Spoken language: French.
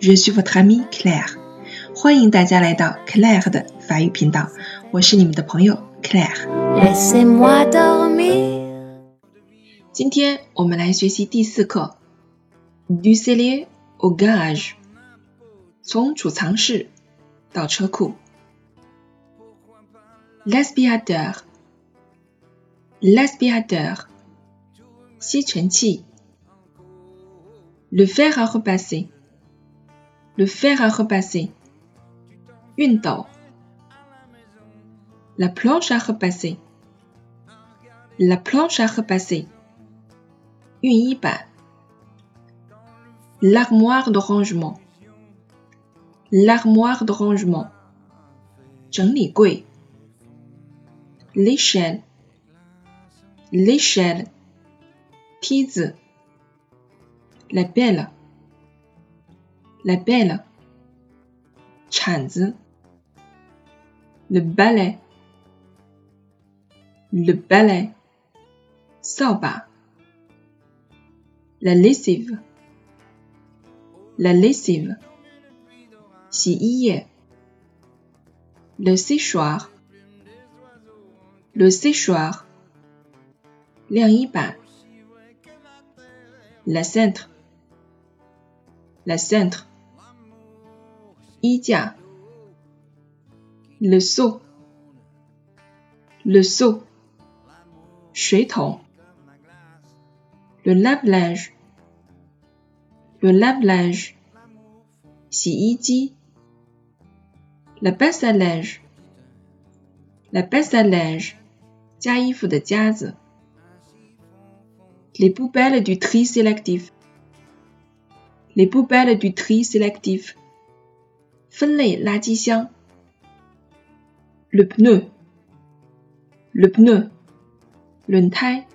Je suis votre amie Claire. 欢迎大家来到 Claire 的法语频道，我是你们的朋友 Claire。今天我们来学习第四课，du cellier au garage，从储藏室到车库。L'aspirateur，l'aspirateur，吸尘器。Le fer à repasser. Le fer à repasser. Une dent. La planche à repasser. La planche à repasser. Une L'armoire de rangement. L'armoire de rangement. L'échelle. L'échelle. La belle, la belle, chanze, le balai, le balai, soba, la lessive, la lessive, si le séchoir, le séchoir, la cintre, la cintre, Idia, le seau, le seau, le lave-linge, le lave-linge, si la passe à linge, la passe à les poubelles du tri sélectif, les poubelles du tri sélectif. 分类垃圾箱。le pneu，le pneu，轮胎。